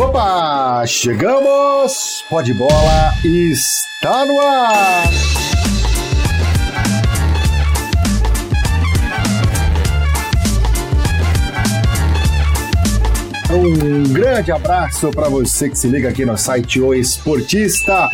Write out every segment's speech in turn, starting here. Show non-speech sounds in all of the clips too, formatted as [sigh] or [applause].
Opa, chegamos! Pode bola está no ar! Um grande abraço para você que se liga aqui no site O Esportista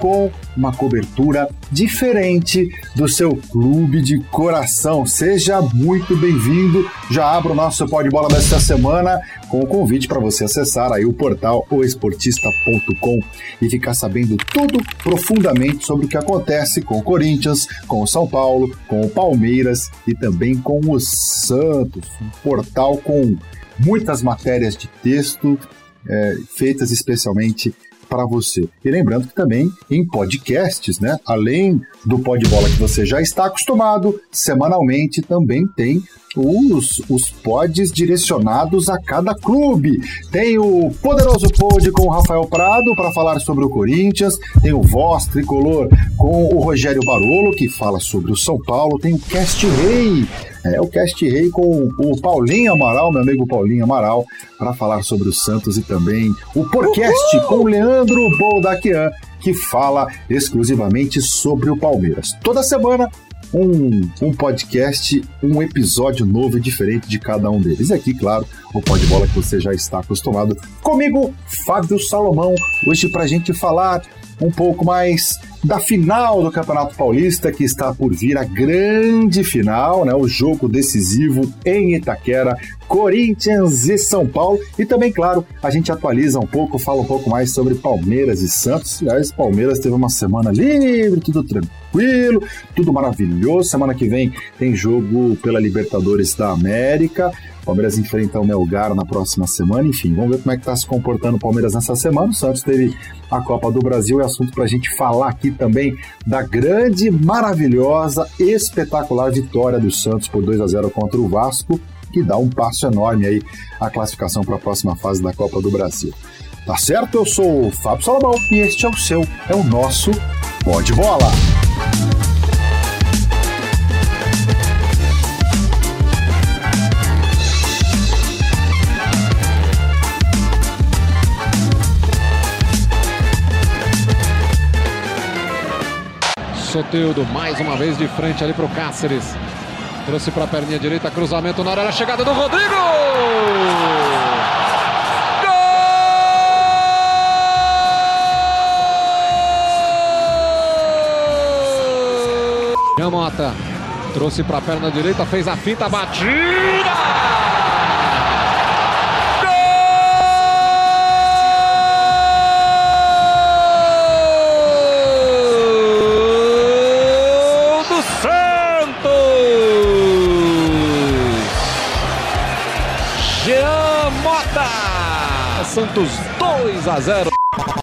com uma cobertura diferente do seu clube de coração. Seja muito bem-vindo. Já abro o nosso pó de bola desta semana com o convite para você acessar aí o portal oesportista.com e ficar sabendo tudo profundamente sobre o que acontece com o Corinthians, com o São Paulo, com o Palmeiras e também com o Santos. Um portal com muitas matérias de texto é, feitas especialmente para você. E lembrando que também em podcasts, né? Além do Pod Bola que você já está acostumado, semanalmente também tem os, os pods direcionados a cada clube. Tem o poderoso pod com o Rafael Prado para falar sobre o Corinthians, tem o Voz Tricolor com o Rogério Barolo que fala sobre o São Paulo, tem o Cast Rei é o Cast Rei com o Paulinho Amaral, meu amigo Paulinho Amaral, para falar sobre o Santos e também o Porcast Uhul! com o Leandro Boldaquian, que fala exclusivamente sobre o Palmeiras. Toda semana um, um podcast, um episódio novo e diferente de cada um deles. E aqui, claro, o Pode Bola que você já está acostumado. Comigo, Fábio Salomão, hoje para a gente falar um pouco mais da final do Campeonato Paulista, que está por vir a grande final, né? O jogo decisivo em Itaquera, Corinthians e São Paulo. E também, claro, a gente atualiza um pouco, fala um pouco mais sobre Palmeiras e Santos. Aliás, Palmeiras teve uma semana livre, tudo tranquilo, tudo maravilhoso. Semana que vem tem jogo pela Libertadores da América. Palmeiras enfrenta o Melgar na próxima semana. Enfim, vamos ver como é que está se comportando o Palmeiras nessa semana. O Santos teve a Copa do Brasil, é assunto para a gente falar aqui também da grande, maravilhosa, espetacular vitória do Santos por 2 a 0 contra o Vasco, que dá um passo enorme aí a classificação para a próxima fase da Copa do Brasil. Tá certo? Eu sou o Fábio Salomão e este é o seu, é o nosso Pode Bola. Soteudo mais uma vez de frente ali para o Cáceres. Trouxe para a perninha direita, cruzamento na da chegada do Rodrigo! Mota trouxe para a perna direita, fez a fita, batida! Santos 2 a 0.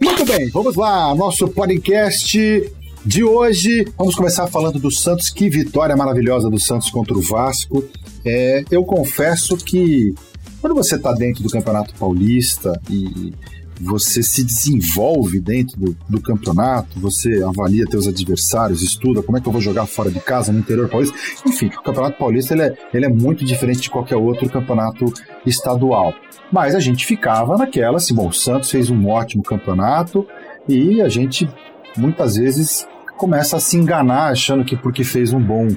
Muito bem, vamos lá, nosso podcast de hoje. Vamos começar falando do Santos. Que vitória maravilhosa do Santos contra o Vasco. É, eu confesso que quando você está dentro do Campeonato Paulista e você se desenvolve dentro do, do, campeonato, você avalia teus adversários, estuda como é que eu vou jogar fora de casa, no interior paulista. Enfim, o Campeonato Paulista ele é, ele é muito diferente de qualquer outro campeonato estadual. Mas a gente ficava naquela, assim, bom, o Santos fez um ótimo campeonato e a gente muitas vezes começa a se enganar achando que porque fez um bom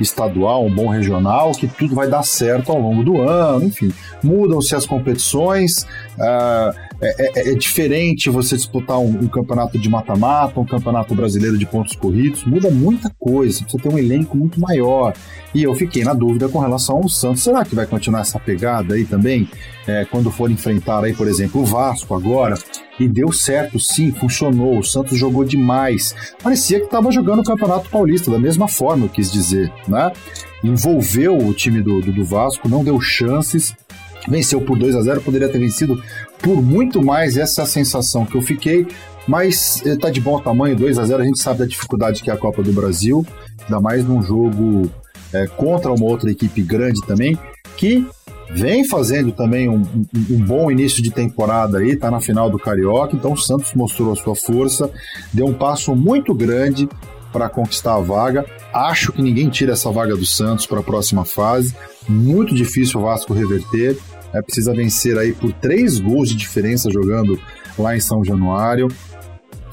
estadual, um bom regional, que tudo vai dar certo ao longo do ano, enfim. Mudam-se as competições, uh, é, é, é, diferente você disputar um, um campeonato de mata-mata, um campeonato brasileiro de pontos corridos, muda muita coisa, você tem um elenco muito maior. E eu fiquei na dúvida com relação ao Santos. Será que vai continuar essa pegada aí também? É, quando for enfrentar aí, por exemplo, o Vasco agora, e deu certo, sim, funcionou. O Santos jogou demais. Parecia que estava jogando o Campeonato Paulista, da mesma forma, eu quis dizer, né? Envolveu o time do, do, do Vasco, não deu chances, venceu por 2 a 0 poderia ter vencido por muito mais essa sensação que eu fiquei, mas eh, tá de bom tamanho, 2 a 0 a gente sabe da dificuldade que é a Copa do Brasil, ainda mais num jogo é, contra uma outra equipe grande também, que vem fazendo também um, um, um, bom início de temporada aí, tá na final do Carioca, então o Santos mostrou a sua força, deu um passo muito grande para conquistar a vaga. Acho que ninguém tira essa vaga do Santos para a próxima fase. Muito difícil o Vasco reverter. É, precisa vencer aí por três gols de diferença jogando lá em São Januário.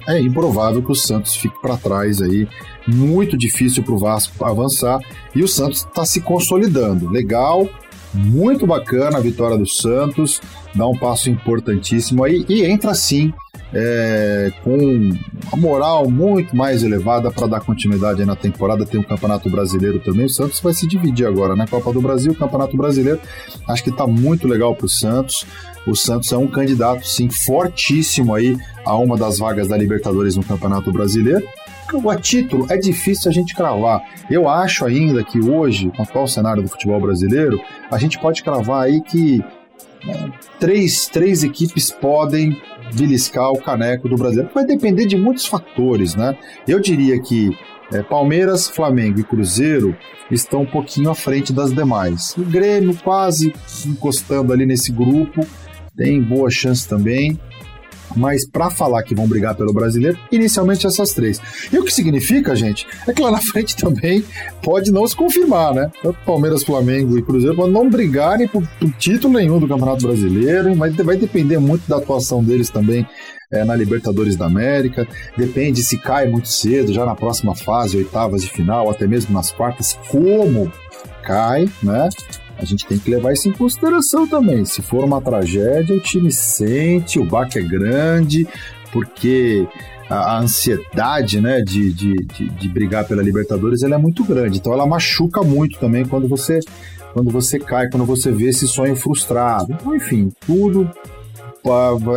É improvável que o Santos fique para trás aí. Muito difícil para o Vasco avançar. E o Santos está se consolidando. Legal, muito bacana a vitória do Santos. Dá um passo importantíssimo aí. E entra sim é, com a moral muito mais elevada para dar continuidade na temporada. Tem o Campeonato Brasileiro também. O Santos vai se dividir agora, né? Copa do Brasil, Campeonato Brasileiro. Acho que está muito legal para o Santos. O Santos é um candidato, sim, fortíssimo aí a uma das vagas da Libertadores no Campeonato Brasileiro. A título é difícil a gente cravar. Eu acho ainda que hoje, com o atual cenário do futebol brasileiro, a gente pode cravar aí que três, três equipes podem beliscar o caneco do brasileiro. Vai depender de muitos fatores, né? Eu diria que é, Palmeiras, Flamengo e Cruzeiro estão um pouquinho à frente das demais. O Grêmio quase encostando ali nesse grupo, tem boa chance também mas para falar que vão brigar pelo brasileiro, inicialmente essas três. E o que significa, gente, é que lá na frente também pode não se confirmar, né? Palmeiras, Flamengo e Cruzeiro podem não brigarem por, por, título nenhum do Campeonato Brasileiro, mas vai depender muito da atuação deles também é, na Libertadores da América. Depende se cai muito cedo, já na próxima fase, oitavas de final, até mesmo nas quartas, como cai, né? A gente tem que levar isso em consideração também. Se for uma tragédia, o time sente, o baque é grande, porque a, ansiedade né, de, de, de, de, brigar pela Libertadores ela é muito grande. Então ela machuca muito também quando você, quando você cai, quando você vê esse sonho frustrado. Então, enfim, tudo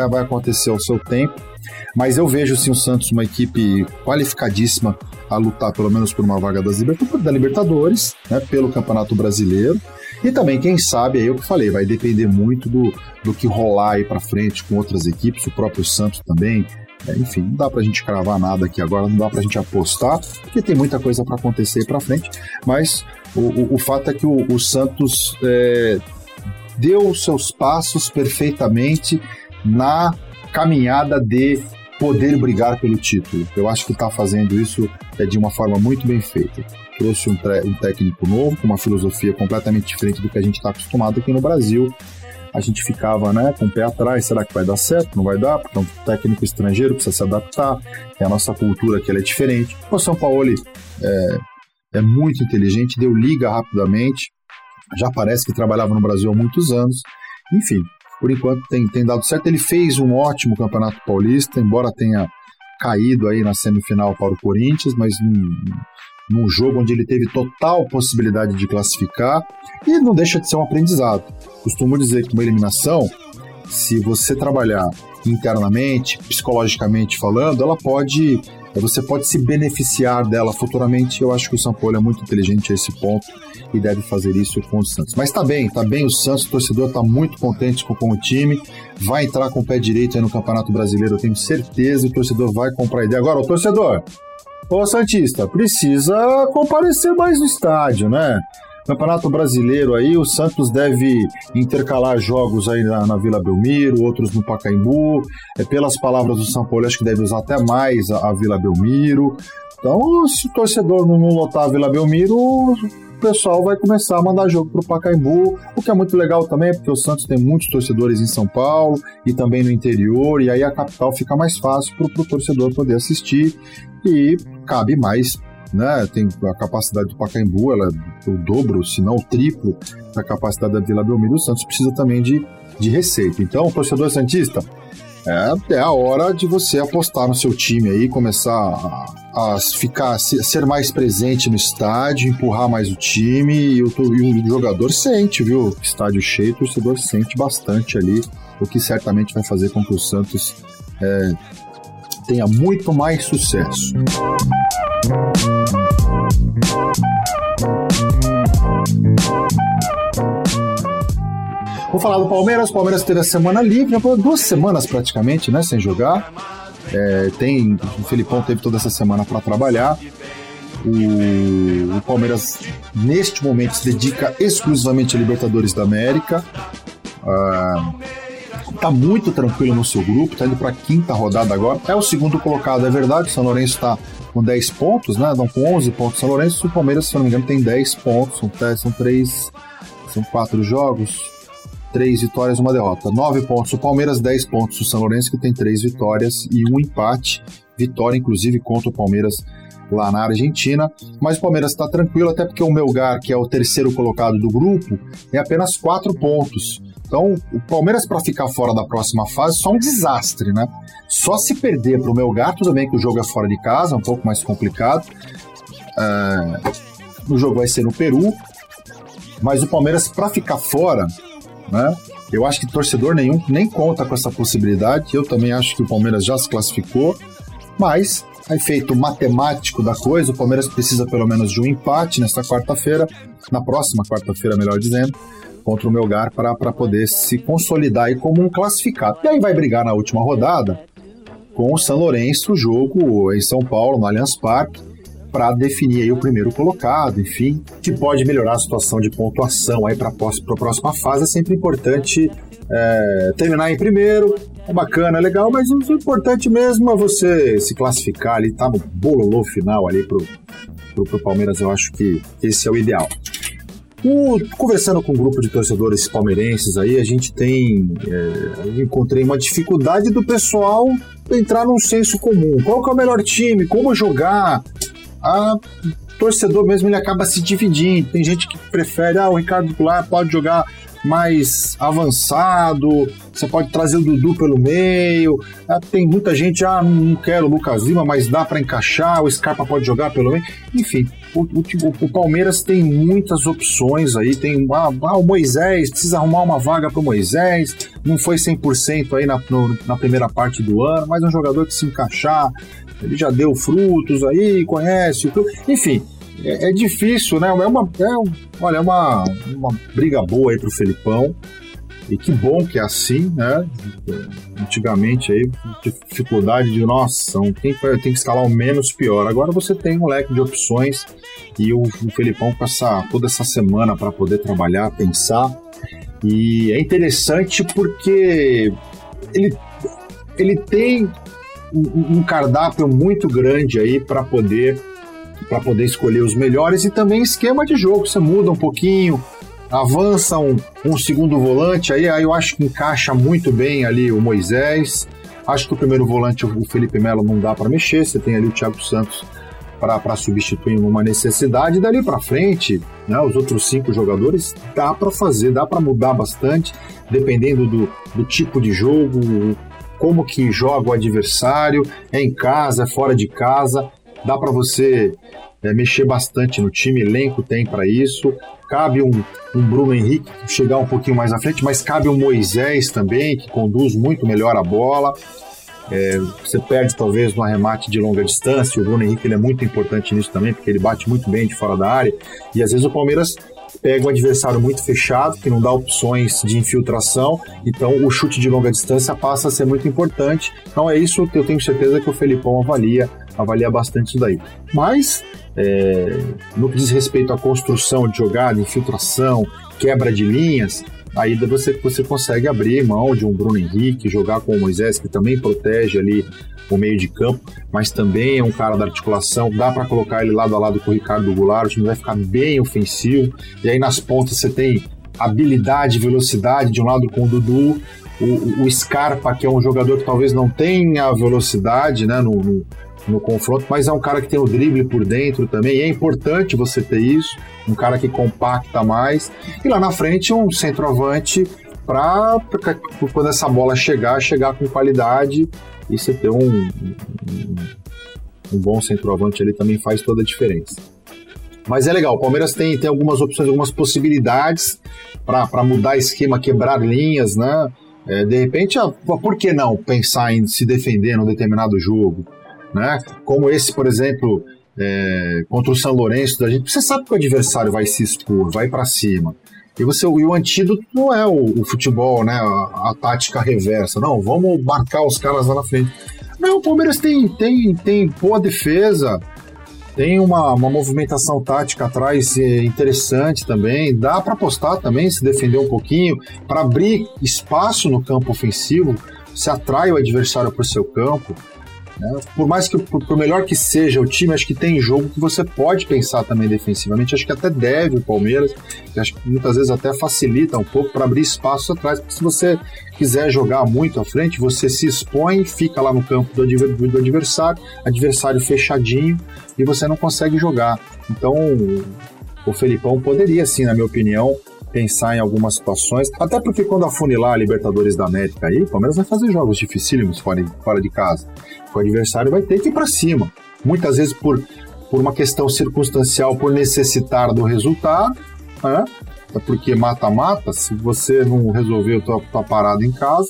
vai, acontecer ao seu tempo. Mas eu vejo sim o Santos uma equipe qualificadíssima a lutar pelo menos por uma vaga das da Libertadores, né, pelo Campeonato Brasileiro. E também, quem sabe, aí eu que falei, vai depender muito do, do que rolar aí para frente com outras equipes, o próprio Santos também. É, enfim, não dá pra gente cravar nada aqui agora, não dá pra gente apostar, porque tem muita coisa para acontecer para frente, mas o, o, o, fato é que o, o Santos é, deu seus passos perfeitamente na caminhada de poder brigar pelo título. Eu acho que está fazendo isso é, de uma forma muito bem feita trouxe um, um técnico novo, com uma filosofia completamente diferente do que a gente está acostumado aqui no Brasil. A gente ficava né, com o pé atrás, será que vai dar certo? Não vai dar, porque é um técnico estrangeiro, precisa se adaptar, é a nossa cultura que ela é diferente. O São Paulo é, é muito inteligente, deu liga rapidamente, já parece que trabalhava no Brasil há muitos anos. Enfim, por enquanto tem, tem dado certo. Ele fez um ótimo campeonato paulista, embora tenha caído aí na semifinal para o Corinthians, mas num, num jogo onde ele teve total possibilidade de classificar e não deixa de ser um aprendizado. Costumo dizer que uma eliminação, se você trabalhar internamente, psicologicamente falando, ela pode você pode se beneficiar dela futuramente. Eu acho que o São Paulo é muito inteligente a esse ponto e deve fazer isso com o Santos. Mas tá bem, tá bem o Santos, o torcedor tá muito contente com, com o time, vai entrar com o pé direito aí no Campeonato Brasileiro, eu tenho certeza o torcedor vai comprar ideia. Agora, o torcedor, Ô Santista, precisa comparecer mais no estádio, né? Campeonato Brasileiro aí, o Santos deve intercalar jogos aí na, na, Vila Belmiro, outros no Pacaembu. É, pelas palavras do São Paulo, acho que deve usar até mais a, a Vila Belmiro. Então, se o torcedor não, lotar a Vila Belmiro, o pessoal vai começar a mandar jogo pro Pacaembu, o que é muito legal também, porque o Santos tem muitos torcedores em São Paulo e também no interior, e aí a capital fica mais fácil pro, pro torcedor poder assistir e cabe mais né? Tem a capacidade do Pacaembu, ela é o dobro, se não o triplo da capacidade da Vila Belmiro. O Santos precisa também de, de receita. Então, torcedor santista, é, é a hora de você apostar no seu time aí, começar a, a ficar, a ser mais presente no estádio, empurrar mais o time e o, e o jogador sente, viu? Estádio cheio, o torcedor sente bastante ali, o que certamente vai fazer com que o Santos é, tenha muito mais sucesso. Vou falar do Palmeiras. O Palmeiras teve a semana livre, duas semanas praticamente, né, sem jogar. É, tem, o Felipão teve toda essa semana para trabalhar. O, o, Palmeiras, neste momento, se dedica exclusivamente a Libertadores da América. Ah, tá muito tranquilo no seu grupo, tá indo para a quinta rodada agora. É o segundo colocado, é verdade. O São Lourenço está com 10 pontos, né? Estão com 11 pontos. São Lourenço o Palmeiras, se não me engano, tem 10 pontos. São, são três, são quatro jogos. Três vitórias, uma derrota. Nove pontos o Palmeiras, dez pontos o São Lourenço, que tem três vitórias e um empate. Vitória, inclusive, contra o Palmeiras lá na Argentina. Mas o Palmeiras está tranquilo, até porque o Melgar, que é o terceiro colocado do grupo, é apenas quatro pontos. Então, o Palmeiras, para ficar fora da próxima fase, só um desastre, né? Só se perder para o Melgar, tudo bem que o jogo é fora de casa, um pouco mais complicado. É... O jogo vai ser no Peru, mas o Palmeiras, para ficar fora, né? Eu acho que torcedor nenhum nem conta com essa possibilidade. Eu também acho que o Palmeiras já se classificou, mas a efeito matemático da coisa, o Palmeiras precisa pelo menos de um empate nesta quarta-feira, na próxima quarta-feira, melhor dizendo, contra o Melgar para poder se consolidar aí como um classificado. E aí vai brigar na última rodada com o São Lourenço, jogo em São Paulo, no Allianz Parque, para definir aí o primeiro colocado, enfim, que pode melhorar a situação de pontuação aí para a próxima fase. É sempre importante é, terminar em primeiro, é bacana, é legal, mas o importante mesmo é você se classificar ali, tá no bololô final ali pro, pro, pro Palmeiras, eu acho que esse é o ideal. O, conversando com um grupo de torcedores palmeirenses aí, a gente tem. É, encontrei uma dificuldade do pessoal entrar num senso comum. Qual que é o melhor time? Como jogar? A torcedor mesmo ele acaba se dividindo. Tem gente que prefere, ah, o Ricardo Goulart pode jogar mais avançado, você pode trazer o Dudu pelo meio. Ah, tem muita gente, ah, não quero o Lucas Lima, mas dá para encaixar, o Scarpa pode jogar pelo meio. Enfim, o, o, o, Palmeiras tem muitas opções aí. Tem ah, ah o Moisés, precisa arrumar uma vaga para Moisés. Não foi 100% aí na, no, na primeira parte do ano, mas é um jogador que se encaixar, ele já deu frutos aí, conhece o clube. Enfim, é, é, difícil, né? É uma, é, olha, é uma, uma briga boa aí pro Felipão. E que bom que é assim, né? Antigamente aí, dificuldade de, nossa, tem que, tem que escalar o menos pior. Agora você tem um leque de opções e o, o Felipão essa, toda essa semana para poder trabalhar, pensar. E é interessante porque ele, ele tem um, um cardápio muito grande aí para poder para poder escolher os melhores e também esquema de jogo. Você muda um pouquinho, avança um, um segundo volante, aí, aí eu acho que encaixa muito bem ali o Moisés. Acho que o primeiro volante, o Felipe Melo, não dá para mexer. Você tem ali o Thiago Santos para substituir uma necessidade. Dali para frente, né, os outros cinco jogadores, dá para fazer, dá para mudar bastante, dependendo do, do tipo de jogo, como que joga o adversário, é em casa, é fora de casa dá para você é, mexer bastante no time, elenco tem para isso. Cabe um, um, Bruno Henrique chegar um pouquinho mais à frente, mas cabe um Moisés também, que conduz muito melhor a bola. É, você perde talvez no arremate de longa distância. O Bruno Henrique ele é muito importante nisso também, porque ele bate muito bem de fora da área. E às vezes o Palmeiras pega um adversário muito fechado, que não dá opções de infiltração, então o chute de longa distância passa a ser muito importante. Então é isso que eu tenho certeza que o Felipão avalia avalia bastante isso daí. Mas, é, no que diz respeito à construção de jogada, infiltração, quebra de linhas, aí você, você consegue abrir mão de um Bruno Henrique, jogar com o Moisés, que também protege ali o meio de campo, mas também é um cara da articulação, dá para colocar ele lado a lado com o Ricardo Goulart, o time vai ficar bem ofensivo, e aí nas pontas você tem habilidade, velocidade de um lado com o Dudu, o, o Scarpa, que é um jogador que talvez não tenha velocidade né, no, no no confronto, mas é um cara que tem o drible por dentro também, e é importante você ter isso, um cara que compacta mais, e lá na frente um centroavante para quando essa bola chegar, chegar com qualidade e você ter um, um, um bom centroavante ali também faz toda a diferença. Mas é legal, o Palmeiras tem, tem algumas opções, algumas possibilidades para mudar esquema, quebrar linhas, né? É, de repente, ah, por que não pensar em se defender num determinado jogo? né? Como esse, por exemplo, é, contra o São Lourenço da gente. Você sabe que o adversário vai se expor, vai para cima. E, você, e o antídoto não é o, o futebol, né? A, a, tática reversa. Não, vamos marcar os caras lá na frente. Não, o Palmeiras tem, tem, tem boa defesa, tem uma, uma movimentação tática atrás é, interessante também. Dá para apostar também, se defender um pouquinho, para abrir espaço no campo ofensivo. Se atrai o adversário para o seu campo. Né? Por mais que, por, por, melhor que seja o time, acho que tem jogo que você pode pensar também defensivamente. Acho que até deve o Palmeiras, acho que muitas vezes até facilita um pouco para abrir espaço atrás, porque se você quiser jogar muito à frente, você se expõe, fica lá no campo do, do adversário, adversário fechadinho, e você não consegue jogar. Então, o Felipão poderia, sim, na minha opinião, pensar em algumas situações, até porque quando afunilar a Libertadores da América aí, o Palmeiras vai fazer jogos dificílimos fora de, fora de casa. O adversário vai ter que ir para cima. Muitas vezes por, por uma questão circunstancial, por necessitar do resultado, né? É porque mata-mata, se você não resolver a tua, tua parada em casa,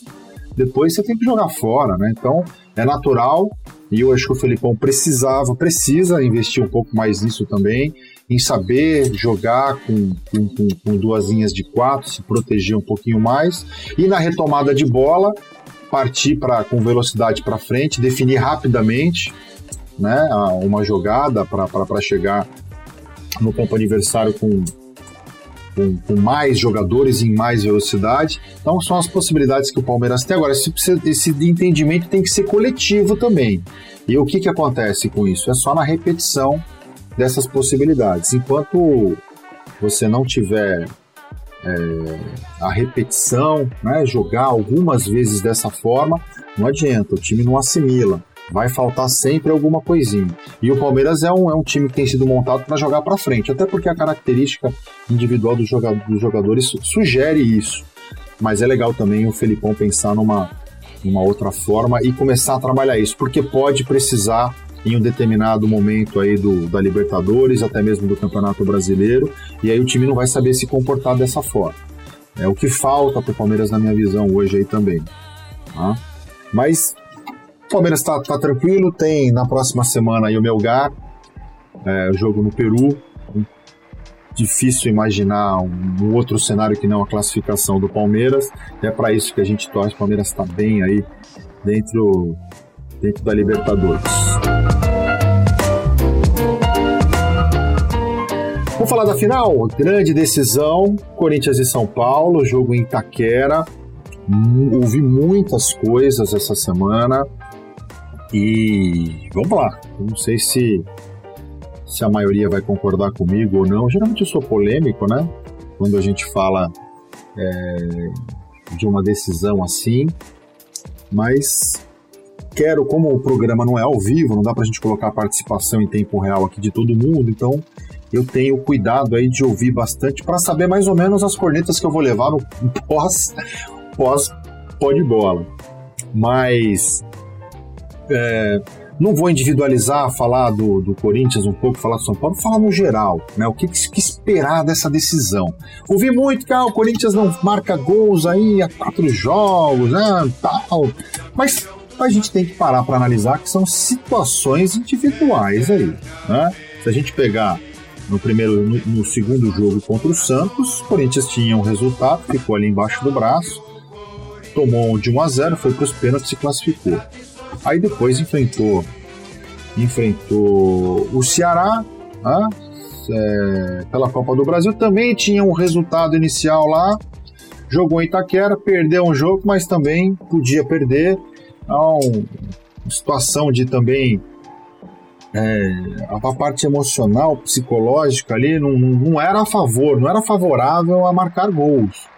depois você tem que jogar fora, né? Então é natural e eu acho que o Felipão precisava, precisa investir um pouco mais nisso também, em saber jogar com, com, com, duas linhas de quatro, se proteger um pouquinho mais e na retomada de bola partir para com velocidade para frente, definir rapidamente, né, uma jogada para chegar no campo adversário com com, com, mais jogadores em mais velocidade. Então são as possibilidades que o Palmeiras tem. Agora, esse, esse entendimento tem que ser coletivo também. E o que, que acontece com isso? É só na repetição dessas possibilidades. Enquanto você não tiver é, a repetição, né, jogar algumas vezes dessa forma, não adianta, o time não assimila vai faltar sempre alguma coisinha. E o Palmeiras é um, é um time que tem sido montado para jogar para frente, até porque a característica individual dos, jogadores, dos jogadores sugere isso. Mas é legal também o Felipão pensar numa, numa outra forma e começar a trabalhar isso, porque pode precisar em um determinado momento aí do, da Libertadores, até mesmo do Campeonato Brasileiro, e aí o time não vai saber se comportar dessa forma. É o que falta para o Palmeiras na minha visão hoje aí também. Tá? Mas o Palmeiras está tá tranquilo, tem na próxima semana aí o Melgar, é, jogo no Peru. Difícil imaginar um, um, outro cenário que não a classificação do Palmeiras. É para isso que a gente torce. O Palmeiras está bem aí dentro, dentro da Libertadores. Vamos falar da final? Grande decisão, Corinthians e São Paulo, jogo em Itaquera. Ouvi muitas coisas essa semana. E vamos lá. Não sei se, se a maioria vai concordar comigo ou não. Geralmente eu sou polêmico, né? Quando a gente fala é, de uma decisão assim. Mas quero, como o programa não é ao vivo, não dá pra gente colocar a participação em tempo real aqui de todo mundo, então eu tenho cuidado aí de ouvir bastante para saber mais ou menos as cornetas que eu vou levar no [laughs] pós pós pó de bola. Mas é, não vou individualizar, falar do, do Corinthians um pouco, falar do São Paulo, falar no geral, né? O que, que esperar dessa decisão? Ouvi muito que ah, o Corinthians não marca gols aí há quatro jogos, né? Tal. Mas a gente tem que parar para analisar que são situações individuais aí, né? Se a gente pegar no primeiro, no, no segundo jogo contra o Santos, o Corinthians tinha um resultado, ficou ali embaixo do braço, tomou de 1 a 0, foi para os pênaltis e classificou. Aí depois enfrentou enfrentou o Ceará né, é, pela Copa do Brasil. Também tinha um resultado inicial lá. Jogou em Itaquera, perdeu um jogo, mas também podia perder. Então, situação de também é, a parte emocional, psicológica ali não, não era a favor, não era favorável a marcar gols.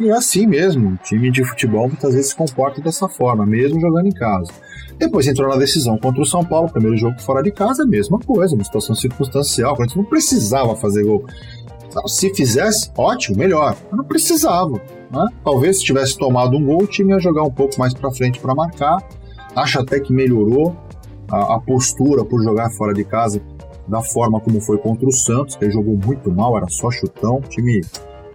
E é assim mesmo, o time de futebol muitas vezes se comporta dessa forma, mesmo jogando em casa. Depois entrou na decisão contra o São Paulo, primeiro jogo fora de casa, mesma coisa, uma situação circunstancial, a gente não precisava fazer gol. Então, se fizesse, ótimo, melhor. Mas não precisava. Né? Talvez se tivesse tomado um gol, o time ia jogar um pouco mais para frente para marcar. Acho até que melhorou a, a, postura por jogar fora de casa da forma como foi contra o Santos, que jogou muito mal, era só chutão. O time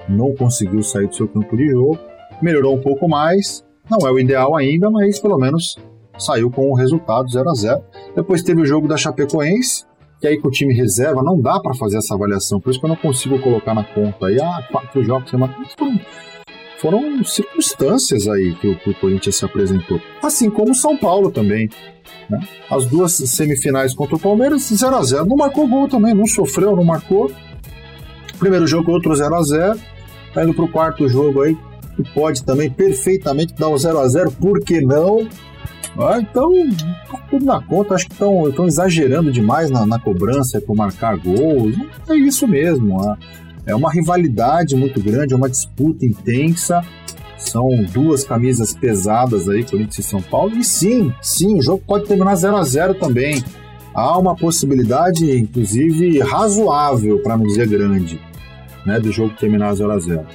não conseguiu sair do seu campo de jogo. Melhorou um pouco mais. Não é o ideal ainda, mas pelo menos saiu com o resultado 0 a 0 Depois teve o jogo da Chapecoense, que aí com o time reserva não dá para fazer essa avaliação, por isso que eu não consigo colocar na conta aí, ah, quatro jogos, foram, foram circunstâncias aí que o, que o, Corinthians se apresentou. Assim como o São Paulo também. Né? As duas semifinais contra o Palmeiras, 0 a 0 Não marcou gol também, não sofreu, não marcou. Primeiro jogo, outro 0 a 0 Tá indo pro quarto jogo aí, que pode também perfeitamente dar um 0 a 0 por que não? Ah, então, tá tudo na conta. Acho que estão exagerando demais na, na cobrança para marcar gols. É isso mesmo. É uma rivalidade muito grande, é uma disputa intensa. São duas camisas pesadas aí, Corinthians e São Paulo. E sim, sim, o jogo pode terminar 0 a 0 também. Há uma possibilidade, inclusive, razoável, para não dizer grande, né, do jogo terminar 0 a 0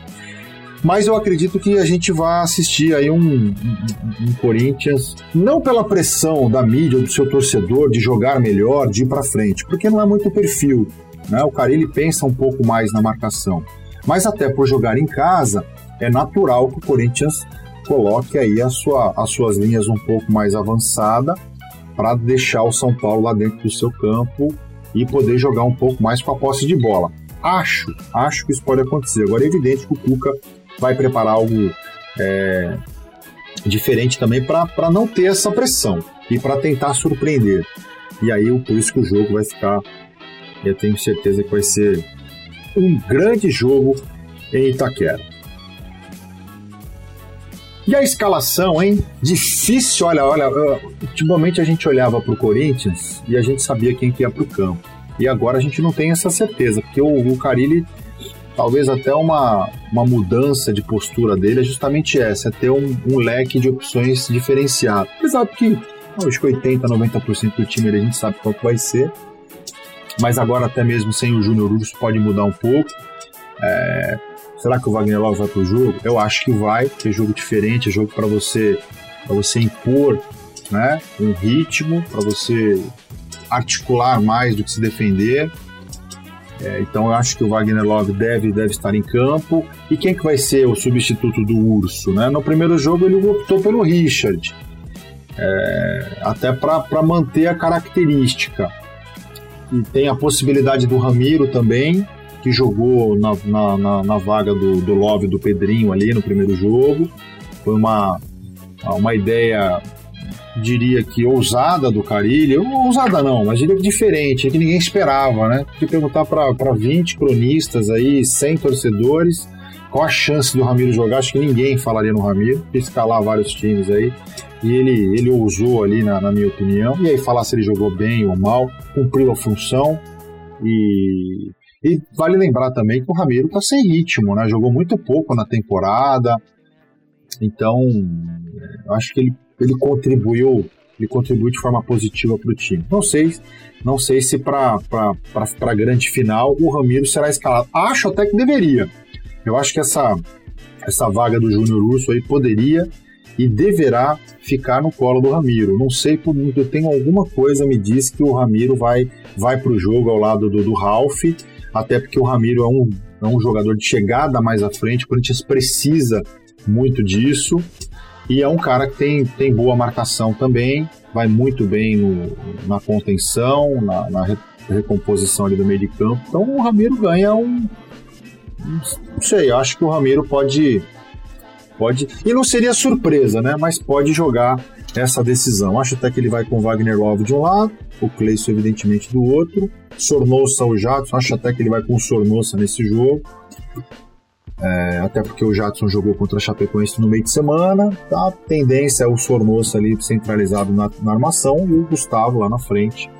mas eu acredito que a gente vai assistir aí um, um, Corinthians, não pela pressão da mídia ou do seu torcedor de jogar melhor, de ir para frente, porque não é muito o perfil. Né? O Carilli pensa um pouco mais na marcação. Mas até por jogar em casa, é natural que o Corinthians coloque aí a sua, as suas linhas um pouco mais avançada para deixar o São Paulo lá dentro do seu campo e poder jogar um pouco mais com a posse de bola. Acho, acho que isso pode acontecer. Agora é evidente que o Cuca vai preparar algo é, diferente também para não ter essa pressão e para tentar surpreender. E aí, por isso que o jogo vai ficar, eu tenho certeza que vai ser um grande jogo em Itaquera. E a escalação, hein? Difícil, olha, olha. Ultimamente a gente olhava para o Corinthians e a gente sabia quem que ia para o campo. E agora a gente não tem essa certeza, porque o, o Carilli talvez até uma, uma mudança de postura dele é justamente essa, é ter um, um leque de opções diferenciado. Apesar que acho que 80, 90% do time a gente sabe qual vai ser, mas agora até mesmo sem o Júnior Urso pode mudar um pouco. É, será que o Wagner Love vai pro jogo? Eu acho que vai, porque é jogo diferente, é jogo para você para você impor, né, um ritmo, para você articular mais do que se defender. É, então eu acho que o Wagner Love deve, deve estar em campo. E quem que vai ser o substituto do Urso? Né? No primeiro jogo ele optou pelo Richard, é, até para manter a característica. E tem a possibilidade do Ramiro também, que jogou na, na, na, na vaga do, do Love do Pedrinho ali no primeiro jogo. Foi uma, uma ideia diria que ousada do Carilli, ousada não, mas diria que diferente, que ninguém esperava, né? Porque perguntar para 20 cronistas aí, 100 torcedores, qual a chance do Ramiro jogar? Acho que ninguém falaria no Ramiro, escalar vários times aí. E ele, ele ousou ali, na, na minha opinião. E aí falar se ele jogou bem ou mal, cumpriu a função. E, e vale lembrar também que o Ramiro tá sem ritmo, né? Jogou muito pouco na temporada. Então, acho que ele ele contribuiu ele contribuiu de forma positiva para o time. Não sei, não sei se para a grande final o Ramiro será escalado. Acho até que deveria. Eu acho que essa, essa vaga do Júnior Urso aí poderia e deverá ficar no colo do Ramiro. Não sei por muito, eu tenho alguma coisa me diz que o Ramiro vai vai para o jogo ao lado do, do Ralph, até porque o Ramiro é um, é um jogador de chegada mais à frente, o Corinthians precisa muito disso. E é um cara que tem, tem boa marcação também, vai muito bem no, na contenção, na, na recomposição ali do meio de campo. Então o Ramiro ganha um. Não sei, acho que o Ramiro pode. pode E não seria surpresa, né? Mas pode jogar essa decisão. Acho até que ele vai com o Wagner Love de um lado, o Cleison, evidentemente, do outro. Sornosa o Jadson, acho até que ele vai com o Sornosa nesse jogo. É, até porque o Jadson jogou contra a Chapecoense no meio de semana. A tendência é o Sornosa ali centralizado na, na, armação e o Gustavo lá na frente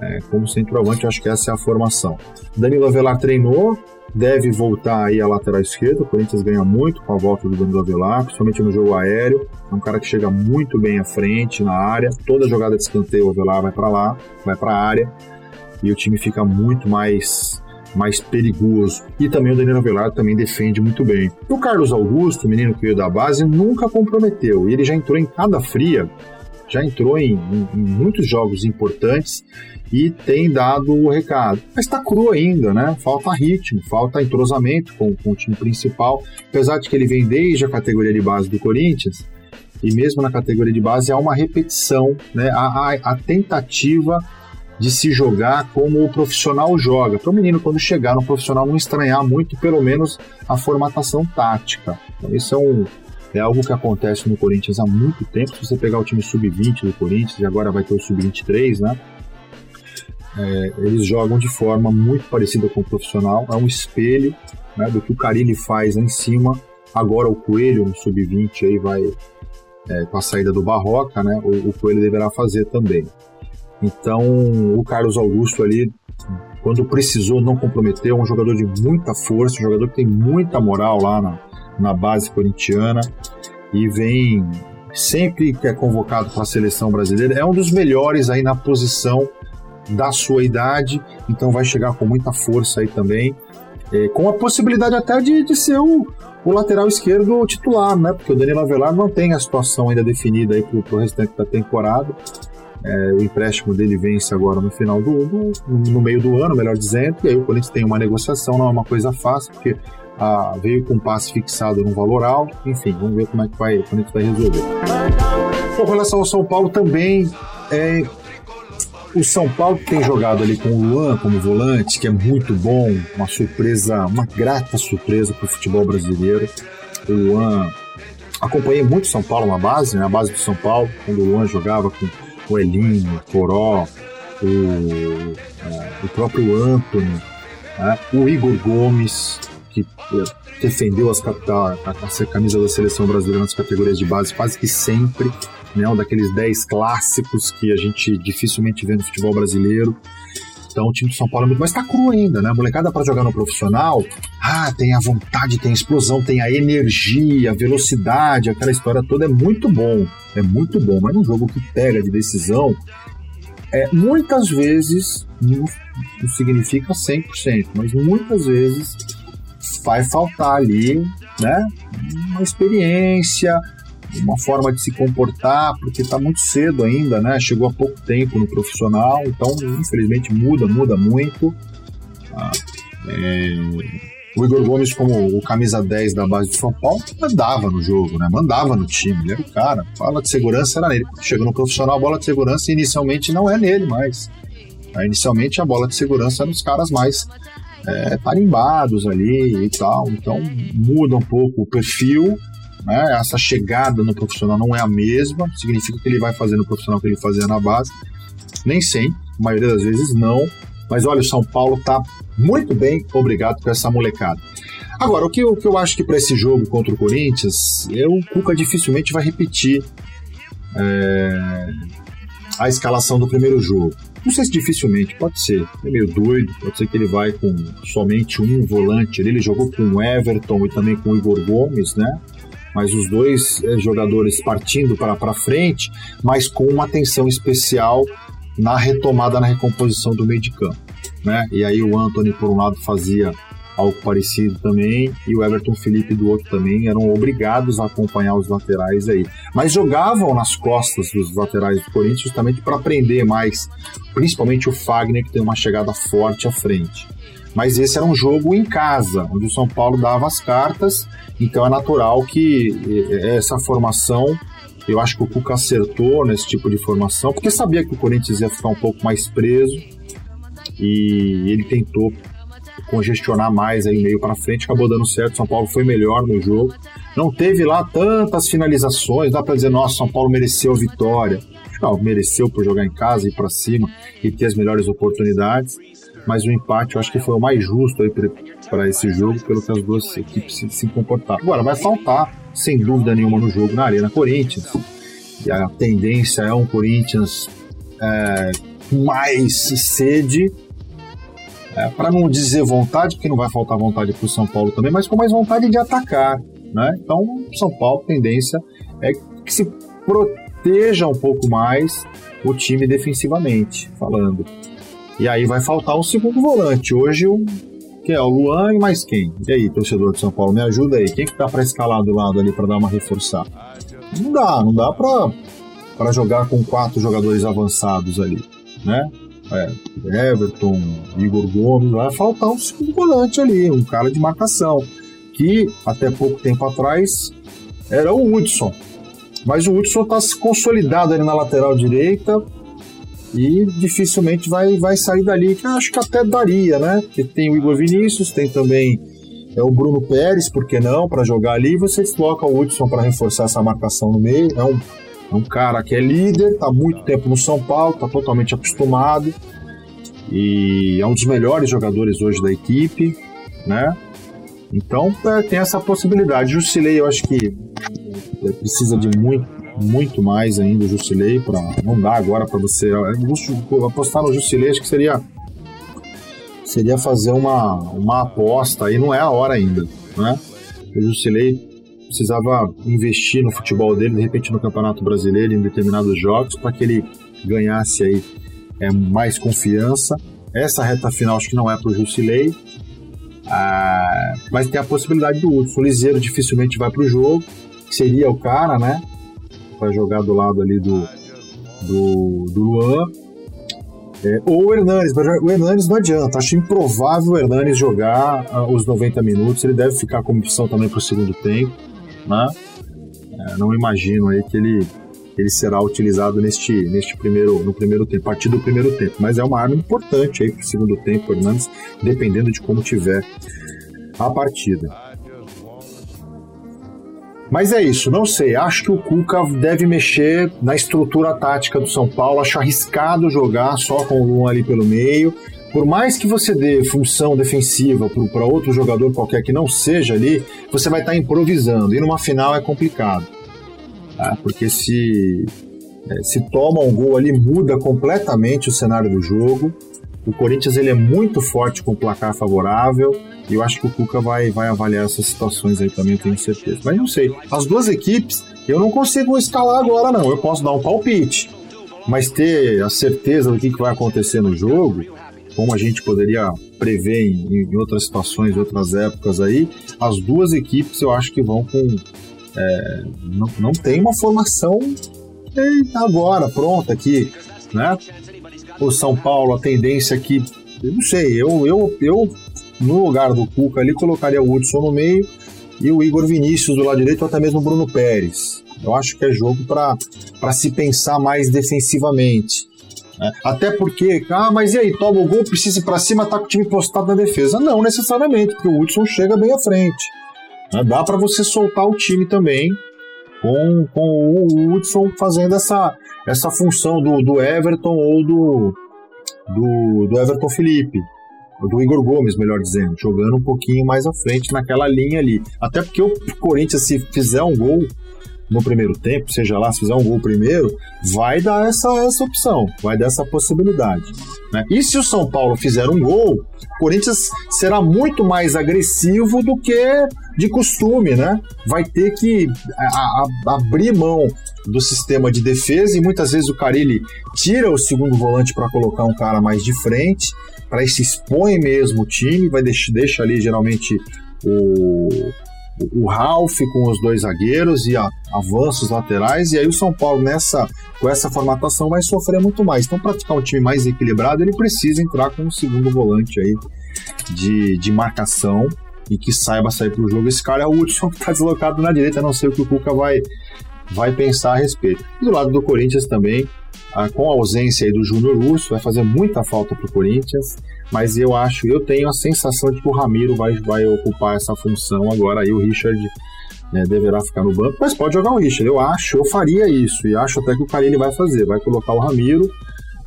é, como centroavante. Acho que essa é a formação. Danilo Avelar treinou, deve voltar aí à lateral esquerda. O Corinthians ganha muito com a volta do Danilo Avelar, principalmente no jogo aéreo. É um cara que chega muito bem à frente na área. Toda jogada de escanteio, o Avelar vai para lá, vai para a área. E o time fica muito mais mais perigoso. E também o Danilo Avelar também defende muito bem. O Carlos Augusto, menino que veio da base, nunca comprometeu. E ele já entrou em cada fria, já entrou em, em, em muitos jogos importantes e tem dado o recado. Mas está cru ainda, né? Falta ritmo, falta entrosamento com, com o time principal. Apesar de que ele vem desde a categoria de base do Corinthians, e mesmo na categoria de base há uma repetição, né? a tentativa de se jogar como o profissional joga. Para o menino, quando chegar no profissional, não estranhar muito, pelo menos, a formatação tática. Então, isso é, um, é algo que acontece no Corinthians há muito tempo. Se você pegar o time sub-20 do Corinthians, e agora vai ter o sub-23, né? É, eles jogam de forma muito parecida com o profissional, é um espelho né, do que o Carilli faz em cima. Agora o Coelho no sub-20 aí vai, é, com a saída do Barroca, né, o, o Coelho deverá fazer também. Então, o Carlos Augusto ali, quando precisou, não comprometeu. Um jogador de muita força, um jogador que tem muita moral lá na, na base corintiana e vem sempre que é convocado para a seleção brasileira. É um dos melhores aí na posição da sua idade, então vai chegar com muita força aí também. É, com a possibilidade até de, de ser o, o lateral esquerdo titular, né? Porque o Danilo Avelar não tem a situação ainda definida aí para o restante da temporada. É, o empréstimo dele vence agora no final do, do, no meio do ano, melhor dizendo, e aí o Corinthians tem uma negociação, não é uma coisa fácil, porque ah, veio com um passe fixado num valor alto, enfim, vamos ver como é que vai, o Corinthians vai resolver. Com relação ao São Paulo também, é, o São Paulo tem jogado ali com o Luan como volante, que é muito bom, uma surpresa, uma grata surpresa para o futebol brasileiro. O Luan, acompanhei muito o São Paulo na base, né, a base do São Paulo, quando o Luan jogava com o Elinho, o Coró, o, é, o próprio Anthony, né, o Igor Gomes, que é, defendeu as, a, a, a camisa da seleção brasileira nas categorias de base quase que sempre né? Um daqueles 10 clássicos que a gente dificilmente vê no futebol brasileiro. Então o time do São Paulo é muito. Mas tá cru ainda, né? A molecada para jogar no profissional, ah, tem a vontade, tem a explosão, tem a energia, a velocidade, aquela história toda é muito bom. É muito bom, mas num jogo que pega de decisão, é, muitas vezes, não, não significa 100%, mas muitas vezes vai faltar ali, né? Uma experiência, uma forma de se comportar, porque está muito cedo ainda, né? Chegou há pouco tempo no profissional, então infelizmente muda, muda muito. Ah, é... O Igor Gomes, como o camisa 10 da base de São Paulo, mandava no jogo, né? Mandava no time, ele era o cara. Fala de segurança era nele. Chega no profissional, a bola de segurança inicialmente não é nele mais. Inicialmente a bola de segurança é nos caras mais é, tarimbados ali e tal. Então muda um pouco o perfil né? Essa chegada no profissional não é a mesma, significa que ele vai fazer no profissional que ele fazia na base. Nem sempre, a maioria das vezes não. Mas olha, o São Paulo tá muito bem, obrigado com essa molecada. Agora, o que, eu, o que eu acho que para esse jogo contra o Corinthians, eu, o Cuca dificilmente vai repetir é, a escalação do primeiro jogo. Não sei se dificilmente, pode ser. É meio doido, pode ser que ele vai com somente um volante. Ele jogou com o Everton e também com o Igor Gomes, né? Mas os dois é, jogadores partindo para frente, mas com uma atenção especial na retomada, na recomposição do meio de campo. Né? E aí o Anthony, por um lado, fazia algo parecido também, e o Everton Felipe do outro também eram obrigados a acompanhar os laterais aí. Mas jogavam nas costas dos laterais do Corinthians justamente para prender mais, principalmente o Fagner, que tem uma chegada forte à frente. Mas esse era um jogo em casa, onde o São Paulo dava as cartas então é natural que essa formação, eu acho que o Cuca acertou nesse tipo de formação, porque sabia que o Corinthians ia ficar um pouco mais preso e ele tentou congestionar mais aí meio para frente, acabou dando certo. São Paulo foi melhor no jogo. Não teve lá tantas finalizações, dá para dizer, nossa, São Paulo mereceu a vitória. Não, mereceu por jogar em casa, ir para cima e ter as melhores oportunidades mas o empate eu acho que foi o mais justo para esse jogo, pelo que as duas equipes se, se comportaram. Agora, vai faltar, sem dúvida nenhuma, no jogo na Arena Corinthians, e a tendência é um Corinthians é, mais sede, é, para não dizer vontade, porque não vai faltar vontade para o São Paulo também, mas com mais vontade de atacar. Né? Então, São Paulo, tendência é que se proteja um pouco mais o time defensivamente, falando. E aí vai faltar um segundo volante. Hoje o que é o Luan e mais quem? E aí, torcedor de São Paulo, me ajuda aí. Quem que dá para escalar do lado ali para dar uma reforçar? Não dá, não dá para jogar com quatro jogadores avançados ali, né? É, Everton, Igor Gomes, vai faltar um segundo volante ali, um cara de marcação, que até pouco tempo atrás era o Hudson. Mas o Hudson está consolidado ali na lateral direita, e dificilmente vai, vai sair dali, que acho que até daria, né? Porque tem o Igor Vinícius, tem também é o Bruno Pérez, por que não, para jogar ali, você desloca o Hudson para reforçar essa marcação no meio, é um, é um cara que é líder, tá muito tempo no São Paulo, tá totalmente acostumado, e é um dos melhores jogadores hoje da equipe, né? Então é, tem essa possibilidade. Jusilei, eu acho que é, precisa de muito muito mais ainda o Jusilei para não dá agora para você. Apostar no Jusilei acho que seria seria fazer uma, uma aposta aí não é a hora ainda né? O Jusilei precisava investir no futebol dele de repente no Campeonato Brasileiro em determinados jogos para que ele ganhasse aí é, mais confiança. Essa reta final acho que não é para o Jusilei ah, mas tem a possibilidade do Hudson Liseiro dificilmente vai para o jogo seria o cara né vai jogar do lado ali do, do, do Luan. É, ou o Hernanes, o Hernanes não adianta. Acho improvável o Hernanes jogar uh, os 90 minutos. Ele deve ficar como opção também para o segundo tempo. Né? É, não imagino aí que ele, ele será utilizado neste, neste primeiro, no primeiro tempo, a partir do primeiro tempo. Mas é uma arma importante aí para o segundo tempo, o Hernanes, dependendo de como tiver a partida. Mas é isso, não sei. Acho que o Cuca deve mexer na estrutura tática do São Paulo. Acho arriscado jogar só com o Luan ali pelo meio. Por mais que você dê função defensiva para outro jogador qualquer que não seja ali, você vai estar tá improvisando. E numa final é complicado. Tá? Porque se, é, se toma um gol ali, muda completamente o cenário do jogo. O Corinthians ele é muito forte com placar favorável e eu acho que o Cuca vai, vai avaliar essas situações aí também, tenho certeza. Mas não sei. As duas equipes, eu não consigo escalar agora, não. Eu posso dar um palpite. Mas ter a certeza do que, que vai acontecer no jogo, como a gente poderia prever em, em outras situações, em outras épocas aí, as duas equipes eu acho que vão com. É, não, não tem uma formação agora, pronta aqui, né? O São Paulo, a tendência aqui, eu não sei, eu, eu, eu no lugar do Cuca ali, colocaria o Hudson no meio e o Igor Vinícius do lado direito, ou até mesmo o Bruno Pérez. Eu acho que é jogo para se pensar mais defensivamente. Né? Até porque, ah, mas e aí, toma o gol, precisa ir para cima, tá com o time postado na defesa. Não necessariamente, porque o Hudson chega bem à frente. Né? Dá para você soltar o time também com, com o Hudson fazendo essa, essa função do, do Everton ou do, do, do Everton Felipe do Igor Gomes, melhor dizendo, jogando um pouquinho mais à frente naquela linha ali. Até porque o Corinthians, se fizer um gol no primeiro tempo, seja lá, se fizer um gol primeiro, vai dar essa, essa opção, vai dar essa possibilidade. Né? E se o São Paulo fizer um gol, o Corinthians será muito mais agressivo do que de costume, né? Vai ter que a, a, abrir mão do sistema de defesa e muitas vezes o Carilli tira o segundo volante para colocar um cara mais de frente para se expõe mesmo o time, vai deixar deixa ali geralmente o, o Ralph com os dois zagueiros e a, avanços laterais, e aí o São Paulo nessa com essa formatação vai sofrer muito mais. Então, praticar um time mais equilibrado, ele precisa entrar com um segundo volante aí de, de marcação e que saiba sair para o jogo. Esse cara é o Hudson [laughs] que está deslocado na direita, não sei o que o Cuca vai, vai pensar a respeito. E do lado do Corinthians também, ah, com a ausência aí do Júnior Urso, vai fazer muita falta para o Corinthians, mas eu acho, eu tenho a sensação de que o Ramiro vai, vai ocupar essa função agora aí, o Richard né, deverá ficar no banco, mas pode jogar o Richard, eu acho, eu faria isso, e acho até que o Carilli vai fazer, vai colocar o Ramiro,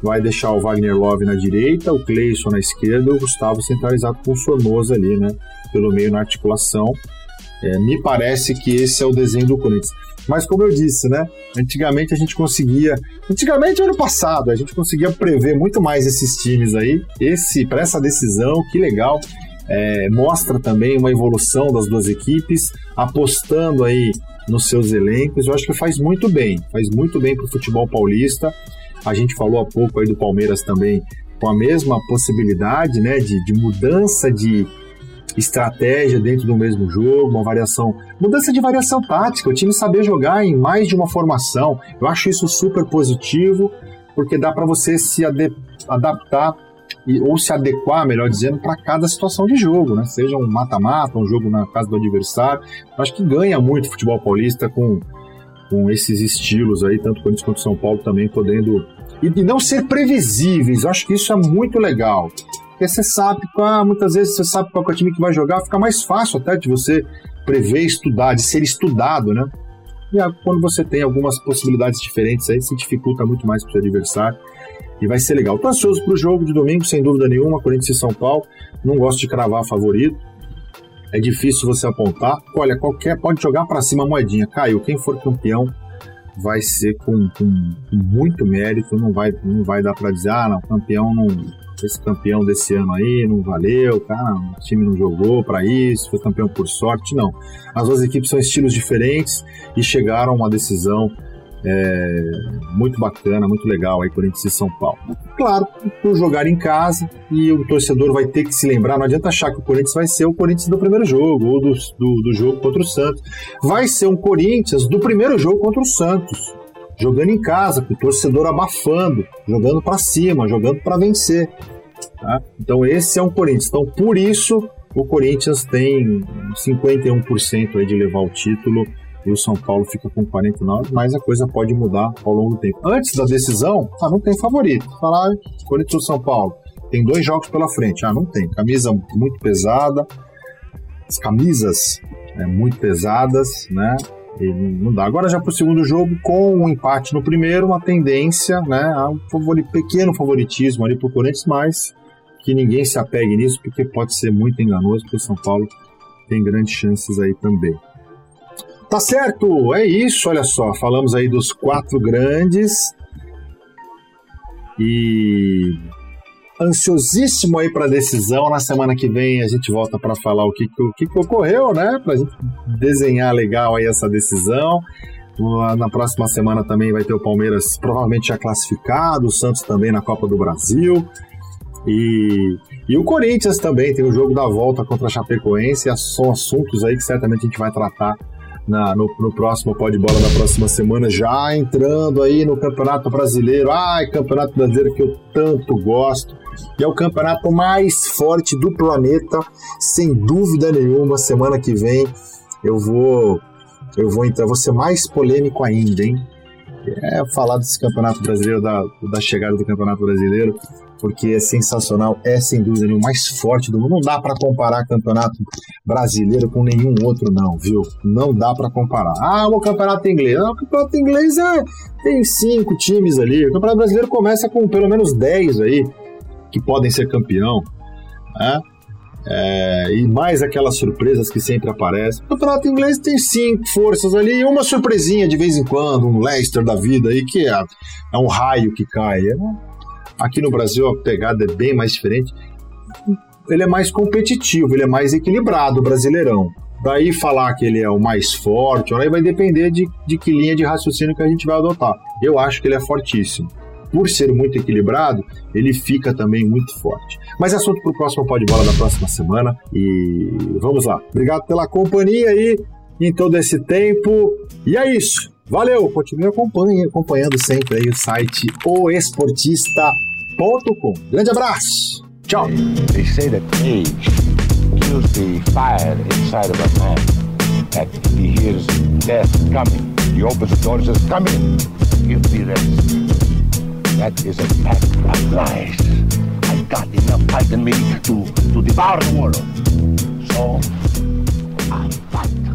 vai deixar o Wagner Love na direita, o Cleison na esquerda e o Gustavo centralizado com o Sornosa ali, né, pelo meio na articulação, é, me parece que esse é o desenho do Corinthians. Mas como eu disse, né? Antigamente a gente conseguia. Antigamente, ano passado, a gente conseguia prever muito mais esses times aí. Esse, para essa decisão, que legal. É, mostra também uma evolução das duas equipes, apostando aí nos seus elencos. Eu acho que faz muito bem, faz muito bem para o futebol paulista. A gente falou há pouco aí do Palmeiras também com a mesma possibilidade, né, de, de mudança de, estratégia dentro do mesmo jogo, uma variação, mudança de variação tática, o time saber jogar em mais de uma formação. Eu acho isso super positivo, porque dá para você se adaptar e, ou se adequar, melhor dizendo, para cada situação de jogo, né? Seja um mata-mata, um jogo na casa do adversário. Eu acho que ganha muito o futebol paulista com, com esses estilos aí, tanto Corinthians quanto São Paulo também podendo e, e não ser previsíveis. Eu acho que isso é muito legal. Porque você sabe, muitas vezes você sabe qual é o time que vai jogar, fica mais fácil até de você prever, estudar, de ser estudado, né? E quando você tem algumas possibilidades diferentes aí, se dificulta muito mais para o seu adversário. E vai ser legal. Tô ansioso para o jogo de domingo, sem dúvida nenhuma, Corinthians e São Paulo. Não gosto de cravar favorito. É difícil você apontar. Olha, qualquer pode jogar para cima a moedinha. Caiu, quem for campeão vai ser com, com, muito mérito, não vai, não vai dar para dizer, ah, não, campeão não. Esse campeão desse ano aí não valeu, cara, o time não jogou para isso, foi campeão por sorte, não. As duas equipes são estilos diferentes e chegaram a uma decisão é, muito bacana, muito legal aí Corinthians e São Paulo. Claro, por jogar em casa e o torcedor vai ter que se lembrar, não adianta achar que o Corinthians vai ser o Corinthians do primeiro jogo ou do, do, do jogo contra o Santos. Vai ser um Corinthians do primeiro jogo contra o Santos. Jogando em casa, com o torcedor abafando, jogando para cima, jogando para vencer. Tá? Então esse é um Corinthians. Então por isso o Corinthians tem 51% aí de levar o título e o São Paulo fica com 49, mas a coisa pode mudar ao longo do tempo. Antes da decisão, ah, não tem favorito. Falar Corinthians ou São Paulo, tem dois jogos pela frente. Ah, não tem. Camisa muito pesada, as camisas é, muito pesadas, né? E não dá. Agora já para o segundo jogo, com um empate no primeiro, uma tendência, né? Um pequeno favoritismo ali para o Corinthians, mas que ninguém se apegue nisso, porque pode ser muito enganoso, porque o São Paulo tem grandes chances aí também. Tá certo, é isso, olha só. Falamos aí dos quatro grandes. E ansiosíssimo aí para a decisão. Na semana que vem a gente volta para falar o que, o que, ocorreu, né? Para a gente desenhar legal aí essa decisão. Na próxima semana também vai ter o Palmeiras provavelmente já classificado, o Santos também na Copa do Brasil. E, e o Corinthians também tem o jogo da volta contra a Chapecoense. São assuntos aí que certamente a gente vai tratar na, no, no próximo Pode Bola da próxima semana, já entrando aí no Campeonato Brasileiro. Ai, Campeonato Brasileiro que eu tanto gosto. E é o campeonato mais forte do planeta, sem dúvida nenhuma. Semana que vem eu vou eu vou então vou ser mais polêmico ainda, hein? É falar desse Campeonato Brasileiro, da, da chegada do Campeonato Brasileiro porque é sensacional, é sem dúvida o mais forte do mundo. Não dá para comparar campeonato brasileiro com nenhum outro, não, viu? Não dá para comparar. Ah, o campeonato inglês. Não, o campeonato inglês é, tem cinco times ali. O campeonato brasileiro começa com pelo menos dez aí que podem ser campeão. Né? É, e mais aquelas surpresas que sempre aparecem. O campeonato inglês tem cinco forças ali uma surpresinha de vez em quando, um Leicester da vida aí, que é, é um raio que cai. É, Aqui no Brasil a pegada é bem mais diferente. Ele é mais competitivo, ele é mais equilibrado, o brasileirão. Daí falar que ele é o mais forte, aí vai depender de, de que linha de raciocínio que a gente vai adotar. Eu acho que ele é fortíssimo. Por ser muito equilibrado, ele fica também muito forte. Mas assunto para o próximo Pode Bola da próxima semana. E vamos lá. Obrigado pela companhia aí em todo esse tempo. E é isso. Valeu, continue acompanhando, acompanhando sempre aí o site oesportista.com. Grande abraço, tchau. They say that age kills the fire inside of a man. That he hears death coming. He opens the door and says, come in, give me rest. That is a pack of lies. I got enough fight in me to, to devour the world. So, I fight.